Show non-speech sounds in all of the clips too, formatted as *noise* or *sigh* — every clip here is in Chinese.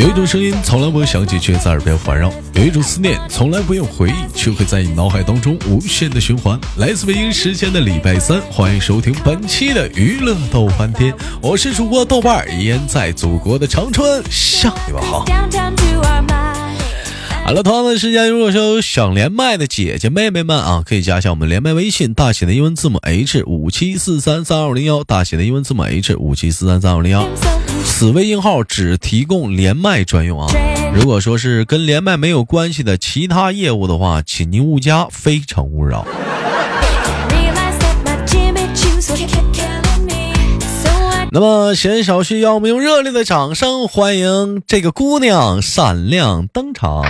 有一种声音从来不会响起，却在耳边环绕；有一种思念从来不用回忆，却会在你脑海当中无限的循环。来自北京时间的礼拜三，欢迎收听本期的娱乐逗翻天，我是主播豆瓣儿，依然在祖国的长春向你们好。好了，同样的时间，如果说有想连麦的姐姐妹妹们啊，可以加一下我们连麦微信，大写的英文字母 H 五七四三三二零幺，大写的英文字母 H 五七四三三二零幺。此微信号只提供连麦专用啊！如果说是跟连麦没有关系的其他业务的话，请您勿加，非诚勿扰。那么闲少叙，让我们用热烈的掌声欢迎这个姑娘闪亮登场。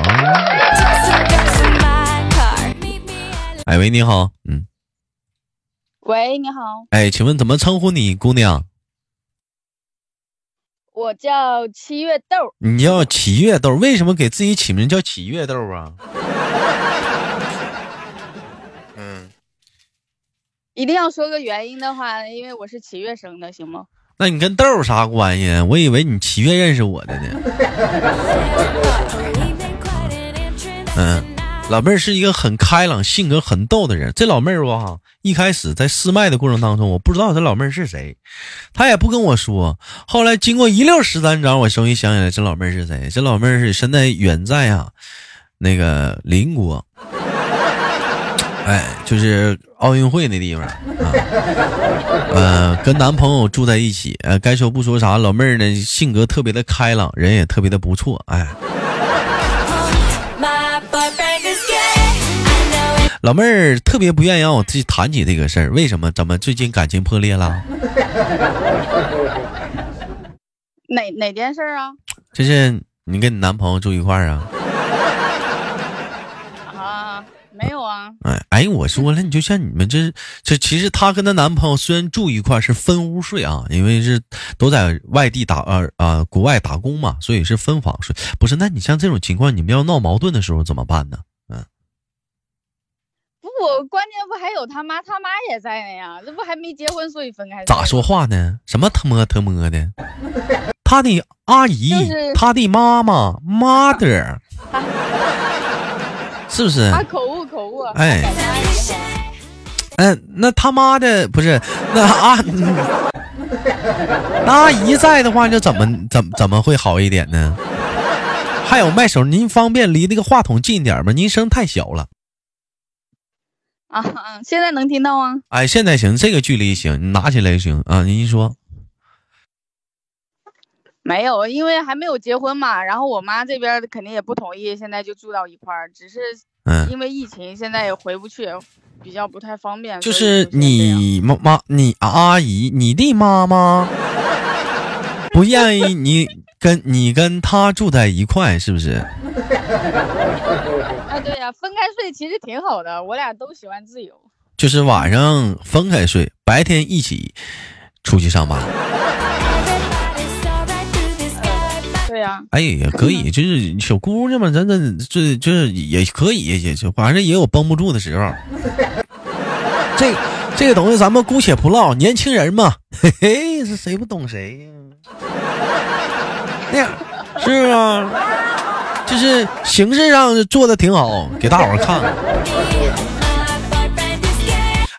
哎喂，你好，嗯，喂，你好，哎，请问怎么称呼你，姑娘？我叫七月豆。你叫七月豆，为什么给自己起名叫七月豆啊？*laughs* 嗯，一定要说个原因的话，因为我是七月生的，行吗？那你跟豆有啥关系？我以为你七月认识我的呢。*laughs* 嗯，老妹儿是一个很开朗、性格很逗的人。这老妹儿吧，一开始在试麦的过程当中，我不知道这老妹儿是谁，她也不跟我说。后来经过一溜十三招，我终于想起来这老妹儿是谁。这老妹儿是现在远在啊，那个邻国。哎，就是奥运会那地方啊，呃，跟男朋友住在一起，呃，该说不说啥，老妹儿呢性格特别的开朗，人也特别的不错，哎，老妹儿特别不愿意让我自己谈起这个事儿，为什么？怎么最近感情破裂了？*laughs* 哪哪件事啊？就是你跟你男朋友住一块儿啊？*laughs* 啊没有啊，哎哎，我说了，你就像你们这这，其实她跟她男朋友虽然住一块儿是分屋睡啊，因为是都在外地打啊啊国外打工嘛，所以是分房睡。不是，那你像这种情况，你们要闹矛盾的时候怎么办呢？嗯，不，关键不还有他妈，他妈也在呢呀，这不还没结婚，所以分开。咋说话呢？什么他妈他妈的？*laughs* 他的阿姨，他的妈妈，mother，*laughs* 是不是？他口误口误。哎，嗯，那他妈的不是那阿 *laughs* 那阿姨在的话，就怎么怎么怎么会好一点呢？还有麦手，您方便离那个话筒近点吗？您声太小了。啊，现在能听到吗？哎，现在行，这个距离行，你拿起来行啊。您说。没有，因为还没有结婚嘛，然后我妈这边肯定也不同意，现在就住到一块儿，只是。因为疫情，现在也回不去，比较不太方便。就是你妈妈，你阿姨，你的妈妈 *laughs* 不愿意你跟你跟他住在一块，是不是？啊，对呀，分开睡其实挺好的，我俩都喜欢自由。就是晚上分开睡，白天一起出去上班。*laughs* 对呀哎呀，可以，*laughs* 就是小姑娘嘛，咱咱这就是也可以，也就反正也有绷不住的时候。这这个东西咱们姑且不唠，年轻人嘛，嘿嘿，是谁不懂谁呀？*laughs* 那样是啊，就是形式上做的挺好，给大伙看。*laughs*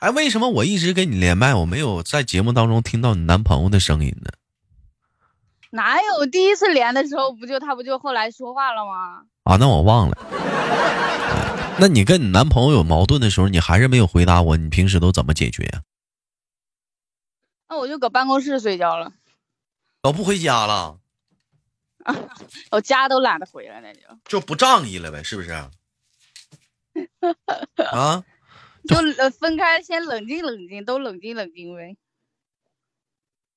哎，为什么我一直跟你连麦，我没有在节目当中听到你男朋友的声音呢？哪有第一次连的时候不就他不就后来说话了吗？啊，那我忘了。*laughs* 那你跟你男朋友有矛盾的时候，你还是没有回答我，你平时都怎么解决呀？那我就搁办公室睡觉了。都不回家了？*laughs* 我家都懒得回来，那就就不仗义了呗，是不是？*laughs* 啊？就分开，先冷静冷静，都冷静冷静呗。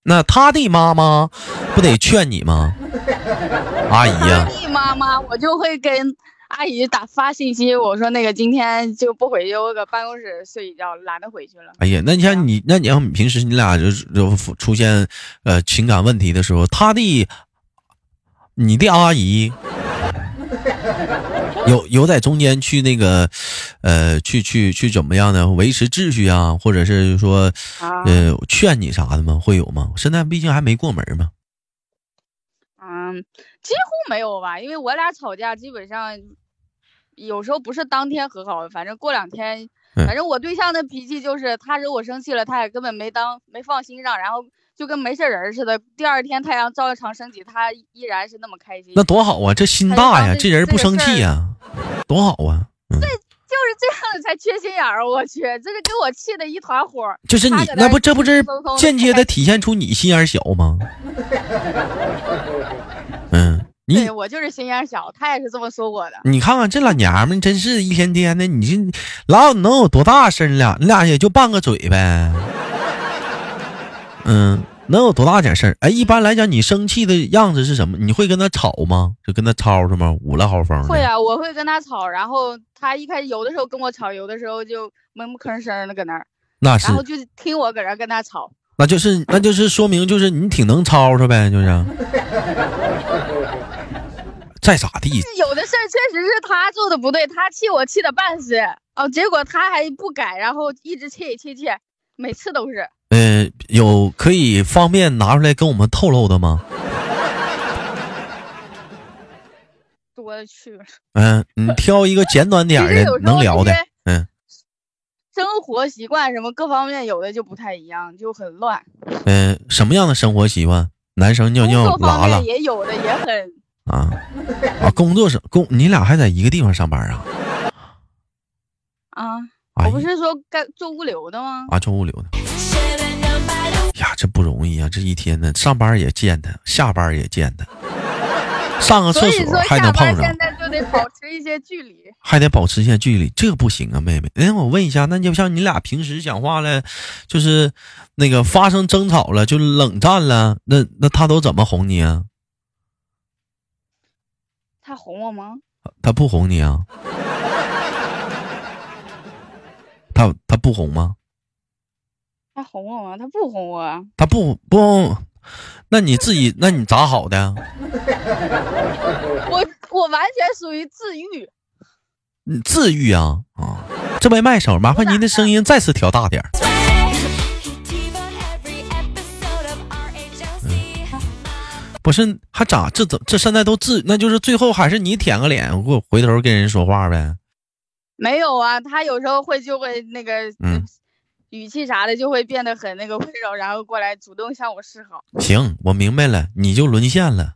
那他的妈妈不得劝你吗？*laughs* 阿姨呀，他的妈妈，我就会跟阿姨打发信息，我说那个今天就不回去，我搁办公室睡一觉，懒得回去了。哎呀，那你像你，那你要平时你俩就就出现呃情感问题的时候，他的你的阿姨。有有在中间去那个，呃，去去去怎么样呢维持秩序啊，或者是说，呃，劝你啥的吗？会有吗？现在毕竟还没过门嘛。啊，嗯，几乎没有吧，因为我俩吵架基本上有时候不是当天和好，反正过两天，反正我对象的脾气就是他惹我生气了，他也根本没当没放心上，然后就跟没事人似的。第二天太阳照常升起，他依然是那么开心。那多好啊，这心大呀，这人不生气呀，多好啊。对，就是这样才缺心眼儿。我去，这是给我气的一团火。就是你那不这不是间接的体现出你心眼小吗？嗯，对我就是心眼小，他也是这么说我的。你看看这老娘们，真是一天天的，你这老能有多大声了？你俩也就拌个嘴呗。嗯，能有多大点事儿？哎，一般来讲，你生气的样子是什么？你会跟他吵吗？就跟他吵吵吗？五了好风。会啊，我会跟他吵，然后他一开始有的时候跟我吵，有的时候就闷不吭声的搁那儿。那是。然后就听我搁这跟他吵。那就是那就是说明就是你挺能吵吵呗，就是。*laughs* 再咋地？有的事儿确实是他做的不对，他气我气的半死哦，结果他还不改，然后一直气气气，每次都是。呃，有可以方便拿出来跟我们透露的吗？多了去了。嗯，你挑一个简短点的能聊的。嗯。生活习惯什么各方面有的就不太一样，就很乱。嗯，什么样的生活习惯？男生尿尿拉了也有的也很啊啊！工作是工，你俩还在一个地方上班啊？啊，我不是说干做物流的吗？啊，做物流的。呀，这不容易啊！这一天呢，上班也见他，下班也见他。上个厕所还能碰上，现在就得保持一些距离，还得保持一些距离，这个不行啊，妹妹。哎，我问一下，那就像你俩平时讲话了，就是那个发生争吵了，就冷战了，那那他都怎么哄你啊？他哄我吗？他不哄你啊？他他不哄吗？他哄我吗？他不哄我。他不不。那你自己，那你咋好的？我我完全属于自愈。你自愈啊啊！这位麦手，麻烦您的声音再次调大点。不是，还咋？这怎这现在都自？那就是最后还是你舔个脸，给我回头跟人说话呗？没有啊，他有时候会就会那个嗯。语气啥的就会变得很那个温柔，然后过来主动向我示好。行，我明白了，你就沦陷了。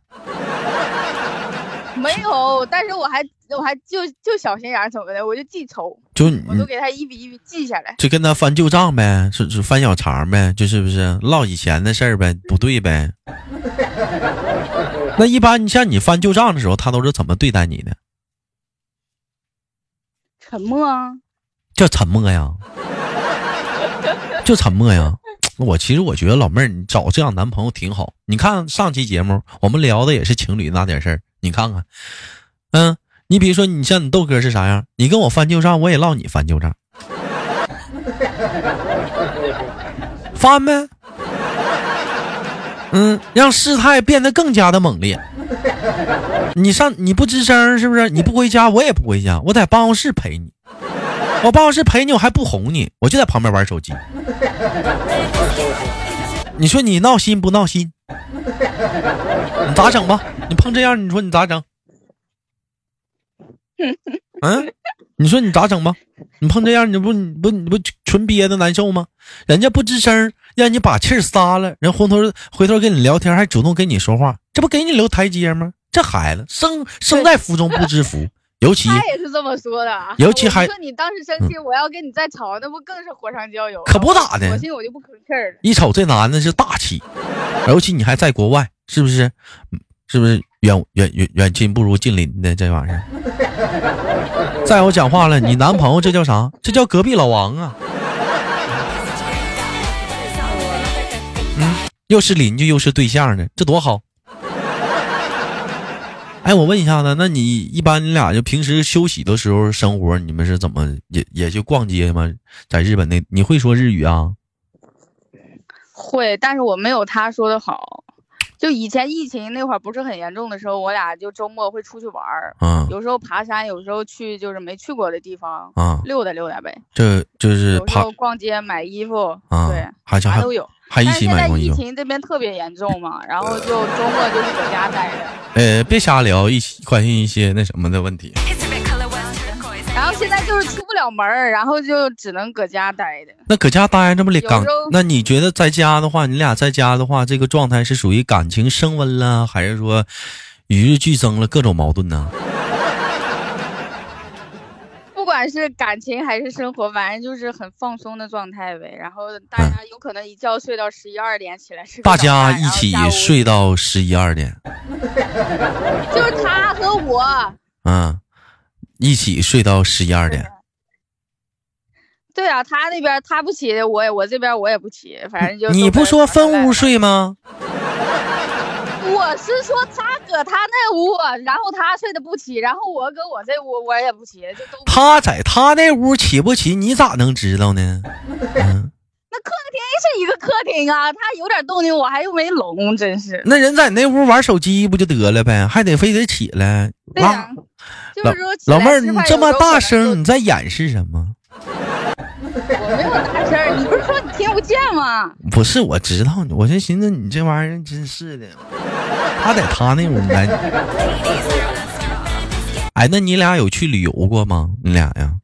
没有，但是我还我还就就小心眼什么的，我就记仇，就我都给他一笔一笔记下来，就跟他翻旧账呗，是是翻小肠呗，就是不是唠以前的事儿呗，不对呗。那一般你像你翻旧账的时候，他都是怎么对待你的？沉默啊。叫沉默呀。就沉默呀！*clears throat* 我其实我觉得老妹儿，你找这样男朋友挺好。你看上期节目，我们聊的也是情侣那点事儿。你看看，嗯，你比如说，你像你豆哥是啥样？你跟我翻旧账，我也唠你翻旧账，*laughs* 翻呗。*laughs* 嗯，让事态变得更加的猛烈。你上你不吱声是不是？你不回家，我也不回家，我在办公室陪你。我办公室陪你，我还不哄你，我就在旁边玩手机。你说你闹心不闹心？你咋整吧？你碰这样，你说你咋整？嗯，你说你咋整吧？你碰这样，你不你不你不纯憋的难受吗？人家不吱声，让你把气撒了，人回头回头跟你聊天，还主动跟你说话，这不给你留台阶吗？这孩子生生在福中不知福。尤其他也是这么说的，尤其还说你当时生气，我要跟你再吵，那不更是火上浇油？可不咋的，我心我就不吭气儿了。一瞅这男的是大气，尤其你还在国外，是不是？是不是远远远远亲不如近邻的这玩意儿？*laughs* 再有讲话了，你男朋友这叫啥？这叫隔壁老王啊！嗯，又是邻居又是对象的，这多好。哎，我问一下子，那你一般你俩就平时休息的时候生活，你们是怎么也也就逛街吗？在日本那你会说日语啊？会，但是我没有他说的好。就以前疫情那会儿不是很严重的时候，我俩就周末会出去玩儿，嗯，有时候爬山，有时候去就是没去过的地方，啊，溜达溜达呗。这就是爬逛街买衣服，啊，对，还啥都有。还一起买过衣服。情这边特别严重嘛，然后就周末就是搁家待着。呃，别瞎聊，一起关心一些那什么的问题。然后现在就是出不了门儿，然后就只能搁家待着。那搁家待着不里感有时候？那你觉得在家的话，你俩在家的话，这个状态是属于感情升温了，还是说与日俱增了各种矛盾呢？不管是感情还是生活，反正就是很放松的状态呗。然后大家有可能一觉睡到十一二点起来吃大家一起睡到十一二点，*laughs* 就是他和我，嗯，一起睡到十一二点。对啊，他那边他不起，我也我这边我也不起，反正就你不说分屋？睡吗？*laughs* 我是说他搁他那屋，然后他睡得不起，然后我搁我这屋我也不起，就都他在他那屋起不起，你咋能知道呢？*laughs* 嗯，那客厅是一个客厅啊，他有点动静我还又没聋，真是。那人在那屋玩手机不就得了呗，还得非得起来？对呀、就老是说老妹儿，你这么大声，你在掩饰什么？我没有大声，你不是说你听不见吗？不是，我知道，我就寻思你这玩意儿真是的，他在他那屋来。哎，那你俩有去旅游过吗？你俩呀？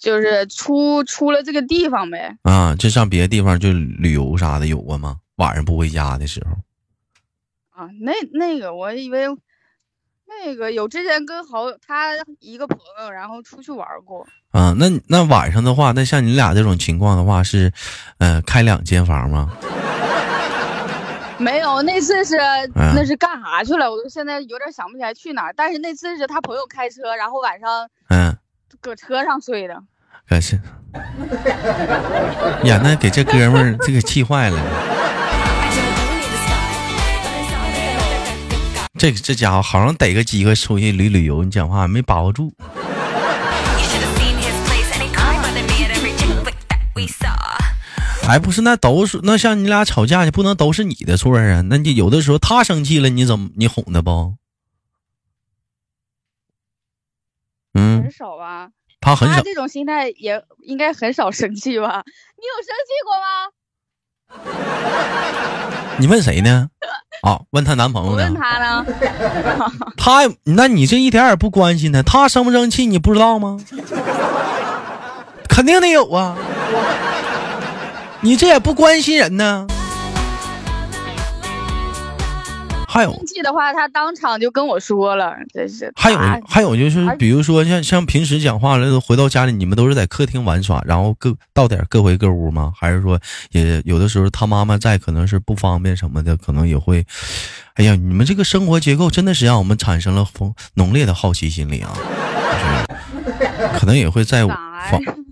就是出出了这个地方呗。啊，就上别的地方就旅游啥的有过吗？晚上不回家的时候。啊，那那个我以为那个有之前跟好他一个朋友，然后出去玩过。啊，那那晚上的话，那像你俩这种情况的话是，呃，开两间房吗？*laughs* 没有，那次是、嗯那是干啥去了？我都现在有点想不起来去哪儿。但是那次是他朋友开车，然后晚上嗯，搁车上睡的。可是，呀，那给这哥们儿这个气坏了。这这家伙好像逮个机会出去旅旅游，你讲话没把握住。哎，不是，那都是那像你俩吵架去，不能都是你的错啊。那你有的时候他生气了，你怎么你哄他不？嗯很，少吧？他很少。他这种心态也应该很少生气吧？你有生气过吗？*laughs* 你问谁呢？啊，*laughs* 问她男朋友呢问？*laughs* 他呢。他，那你这一点也不关心他，他生不生气你不知道吗？肯定得有啊，*laughs* 你这也不关心人呢。还有生气的话，他当场就跟我说了，真是。还有还有就是，比如说像像平时讲话了，回到家里你们都是在客厅玩耍，然后各到点各回各屋吗？还是说也有的时候他妈妈在，可能是不方便什么的，可能也会。哎呀，你们这个生活结构真的是让我们产生了丰浓烈的好奇心理啊！就是 *laughs* 可能也会在房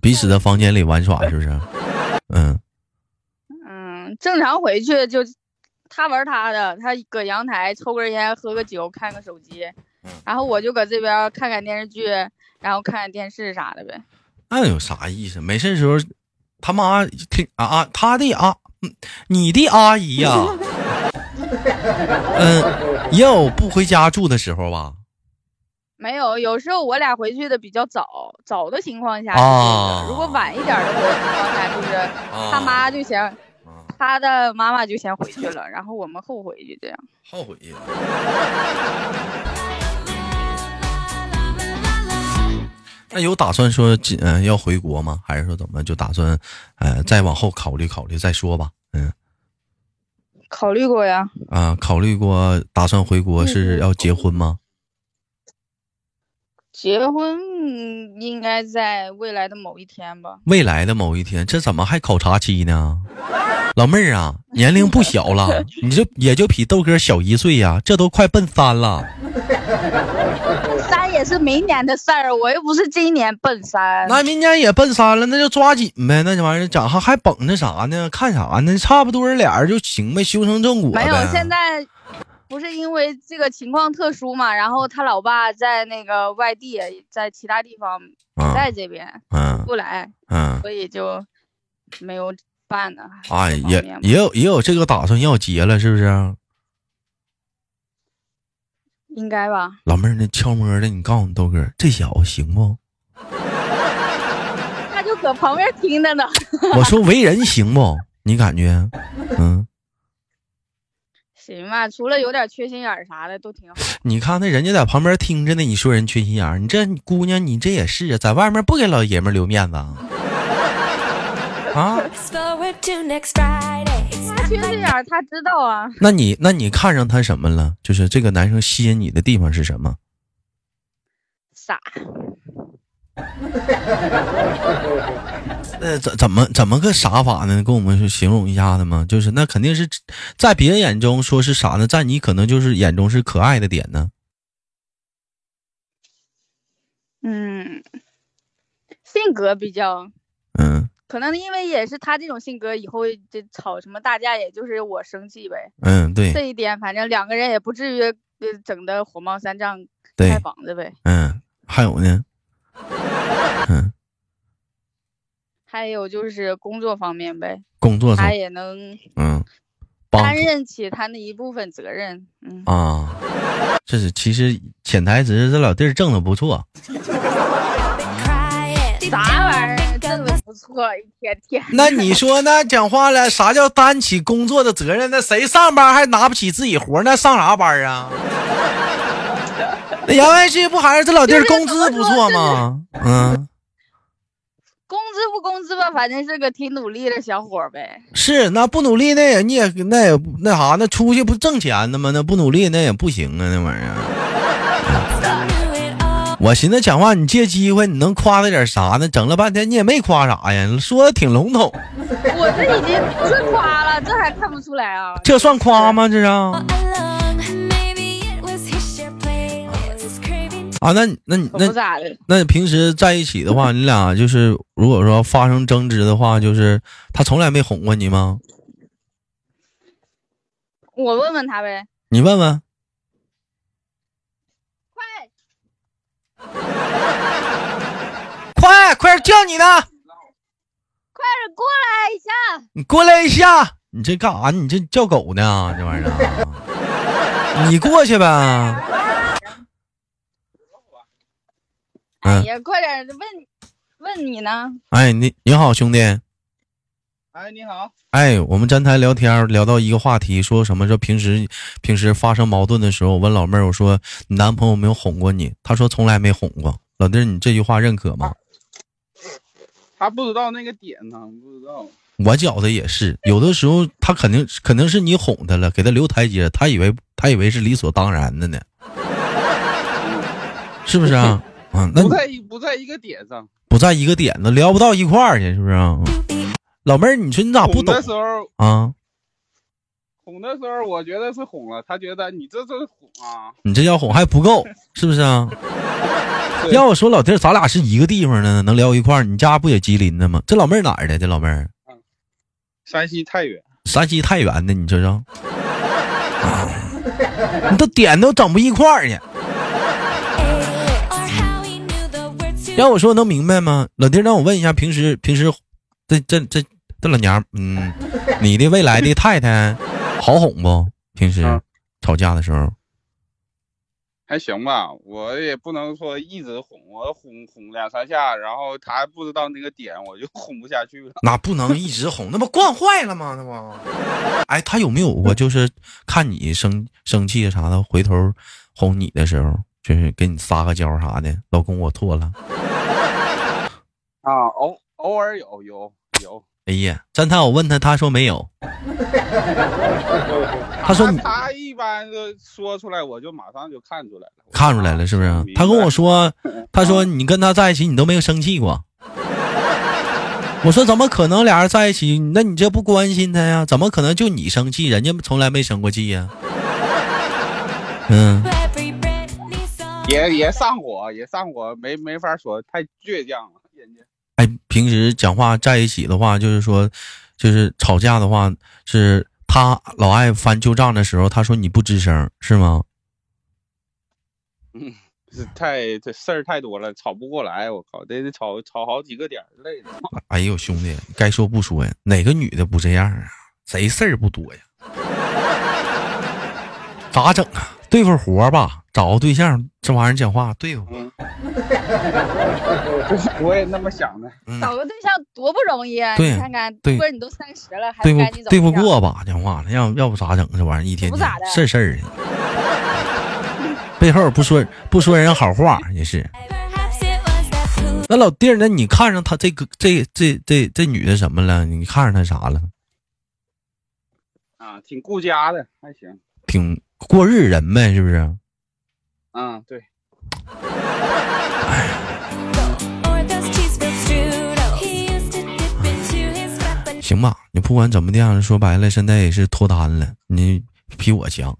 彼此的房间里玩耍，*laughs* 是不是？嗯，嗯，正常回去就他玩他的，他搁阳台抽根烟、喝个酒、看个手机，嗯然后我就搁这边看看电视剧，然后看看电视啥的呗。那有啥意思？没事的时候，他妈听啊啊，他的啊，嗯你的阿姨呀、*laughs* 嗯，也有不回家住的时候吧？没有，有时候我俩回去的比较早，早的情况下是这个，啊如果晚一点的回情况下，就是他妈就先，他的妈妈就先回去了，然后我们后回去这样。后悔呀。*laughs* 那有打算说今嗯、要回国吗？还是说怎么就打算呃再往后考虑考虑再说吧？嗯考虑过呀，啊，考虑过打算回国是要结婚吗？结婚嗯应该在未来的某一天吧。未来的某一天，这怎么还考察期呢？老妹儿啊，年龄不小了，*laughs* 你这也就比豆哥小一岁呀、这都快奔三了。三也是明年的事儿，我又不是今年奔三。那明年也奔三了，那就抓紧呗。那这玩意儿长还还绷着啥呢？看啥呢？差不多俩人就行呗，修成正果呗。没有，现在不是因为这个情况特殊嘛，然后他老爸在那个外地，在其他地方不嗯在这边嗯不来，嗯，所以就没有办呢。哎，也也有也有这个打算要结了，是不是？应该吧？老妹儿，那悄摸的，你告诉你豆哥，这小子行不？*laughs* 他就搁搁旁边听着呢。我说为人行不？你感觉？嗯，行吧，除了有点缺心眼儿啥的都挺好。你看那人家在旁边听着呢，你说人缺心眼儿，你这姑娘你这也是啊，在外面不给老爷们儿留面子啊？*laughs* 啊缺心眼儿，他知道啊。那你那你看上他什么了？就是这个男生吸引你的地方是什么？傻，*laughs* 呃，怎怎么怎么个傻法呢？跟我们说形容一下子吗？就是那肯定是在别人眼中说是傻呢，在你可能就是眼中是可爱的点呢。嗯，性格比较，嗯可能因为也是他这种性格，以后这吵什么大架，也就是我生气呗。嗯，对这一点，反正两个人也不至于呃整的火冒三丈，开，房子呗。嗯，还有呢，嗯，还有就是工作方面呗，工作上他，也能嗯，担任起他那一部分责任。嗯，啊，这是其实潜台词，这老弟儿挣的不错。*laughs* 啥玩意儿 I'm 的不错，一天天。那你说那讲话了，啥叫担起工作的责任？那谁上班还拿不起自己活儿那上啥班啊？那言外之意不还是这老弟儿工资不错吗？嗯，工资不工资吧，反正是个挺努力的小伙儿呗。是那不努力那也你也那也那啥那出去不挣钱的吗？那不努力那也不行啊，那玩意儿。我寻思讲话你借机会你能夸他点啥呢？整了半天你也没夸啥呀，说的挺笼统，我这已经不是夸了，这还看不出来啊？这算夸吗？这是啊，那你那你可那不咋的。那平时在一起的话，你俩就是如果说发生争执的话，就是他从来没哄过你吗？我问问他呗。你问问。快 *laughs* 快快点叫你呢！快点过来一下！你过来一下！你这干啥？你这叫狗呢？这玩意儿，*laughs* 你过去呗。嗯，哎呀，快点问问你呢。哎，你你好，兄弟。哎，你好，哎，我们站台聊天聊到一个话题，说什么说平时平时发生矛盾的时候，我问老妹儿，我说你男朋友没有哄过你？她说从来没哄过。老弟儿，你这句话认可吗？他不知道那个点呢，不知道。我觉得也是，有的时候他肯定肯定是你哄他了，给他留台阶，他以为他以为是理所当然的呢，是不是啊？啊，那不在一不在一个点上。不在一个点子，聊不到一块儿去，是不是啊？老妹儿，你说你咋不懂哄的时候，啊？哄的时候，我觉得是哄了，他觉得你这这是哄啊。你这要哄还不够，*laughs* 是不是啊？要我说，老弟儿，咱俩是一个地方的，能聊一块儿。你家不也吉林的吗？这老妹儿哪儿的？这老妹儿山西太原，山西太原的，你知道？*laughs* 你这点都整不一块儿去。要我说能明白吗？老弟，让我问一下，平时平时这这这这老娘们，嗯，你的未来的太太好哄不？平时嗯吵架的时候，还行吧。我也不能说一直哄，我哄哄两三下，然后他还不知道那个点，我就哄不下去了。*laughs* 那不能一直哄，那不惯坏了吗？那不，哎，他有没有过就是看你生生气啥的，回头哄你的时候，就是给你撒个娇啥的，老公我错了。啊，偶偶尔有有有。哎呀，侦探我问他，他说没有。*laughs* 他说你他一般都说出来，我就马上就看出来了。看出来了是不是他跟我说，*laughs* 他说你跟他在一起你都没有生气过。我说怎么可能俩人在一起？那你这不关心他呀？怎么可能就你生气，人家从来没生过气呀？嗯.也也上火，也上火，没没法说，太倔强了，人家。哎，平时讲话在一起的话，就是说，就是吵架的话，是他老爱翻旧账的时候，他说你不吱声，是吗？嗯，是太这事儿太多了，吵不过来，我靠，得得吵吵好几个点儿累的。哎呦，兄弟，该说不说呀，哪个女的不这样啊？谁事儿不多呀？*laughs* 咋整啊？对付活吧，找个对象，这玩意儿讲话对付。嗯，*laughs* 我也那么想的。找个对象多不容易啊！对你看看，对你都三十了，还对不对不过吧？讲话了，要要不咋整？这玩意儿一天天不咋的事儿事儿的，*laughs* 背后不说不说人好话也是。那老弟儿，那你看上他这个这这这这女的什么了？你看上她啥了？啊，挺顾家的，还行。挺过日人呗，是不是？嗯，对，行吧，你不管怎么的样，说白了，现在也是脱单了，你比我强。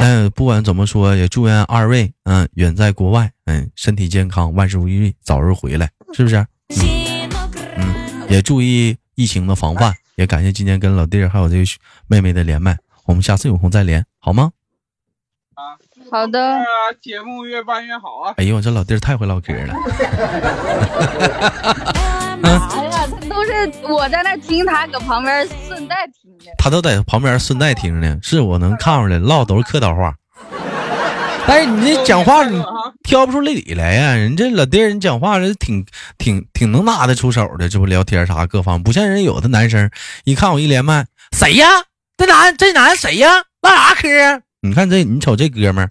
嗯，不管怎么说，也祝愿二位，嗯，远在国外，嗯，身体健康，万事如意，早日回来，是不是？she mo grrr. 嗯，也注意疫情的防范，也感谢今天跟老弟还有这个妹妹的连麦，我们下次有空再连，好吗？好的，啊，节目越办越好啊。哎呦，这老弟儿太会唠嗑了 *laughs* 哎呀，他都是我在那听，他搁旁边顺带听的。他都在旁边顺带听呢，是我能看出来，唠都是客套话。*laughs* 但是你这讲话你挑不出理来呀、人这老弟儿人讲话人挺挺挺能拿得出手的，这不聊天啥各方，不像人有的男生一看我一连麦，谁呀？这男这男谁呀？唠啥嗑啊？你看这，你瞅这哥们儿，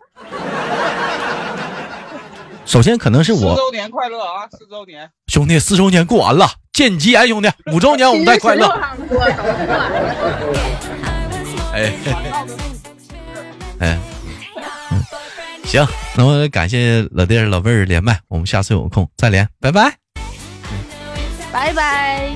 首先可能是我四我周年快乐啊！四周年，兄弟，四周年过完了，见吉言，兄弟，*laughs* 五周年我们再快乐。哎 *laughs* 哎，嗯行，那么感谢老弟儿老妹儿连麦，我们下次有空再连，拜拜。拜拜。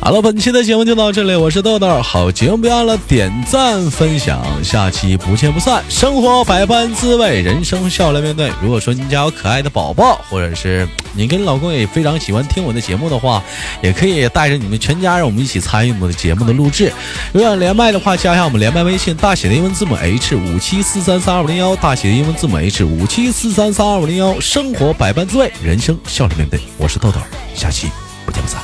好了，本期的节目就到这里，我是豆豆，好节目不要了点赞分享，下期不见不散。生活百般滋味，人生笑来面对。如果说您家有可爱的宝宝，或者是你跟老公也非常喜欢听我的节目的话，也可以带着你们全家让我们一起参与我们的节目的录制。如果想连麦的话，加一下我们连麦微信，大写的英文字母 H 五七四三三二五零幺，大写的英文字母 H 五七四三三二五零幺。生活百般滋味，人生笑着面对。我是豆豆，下期不见不散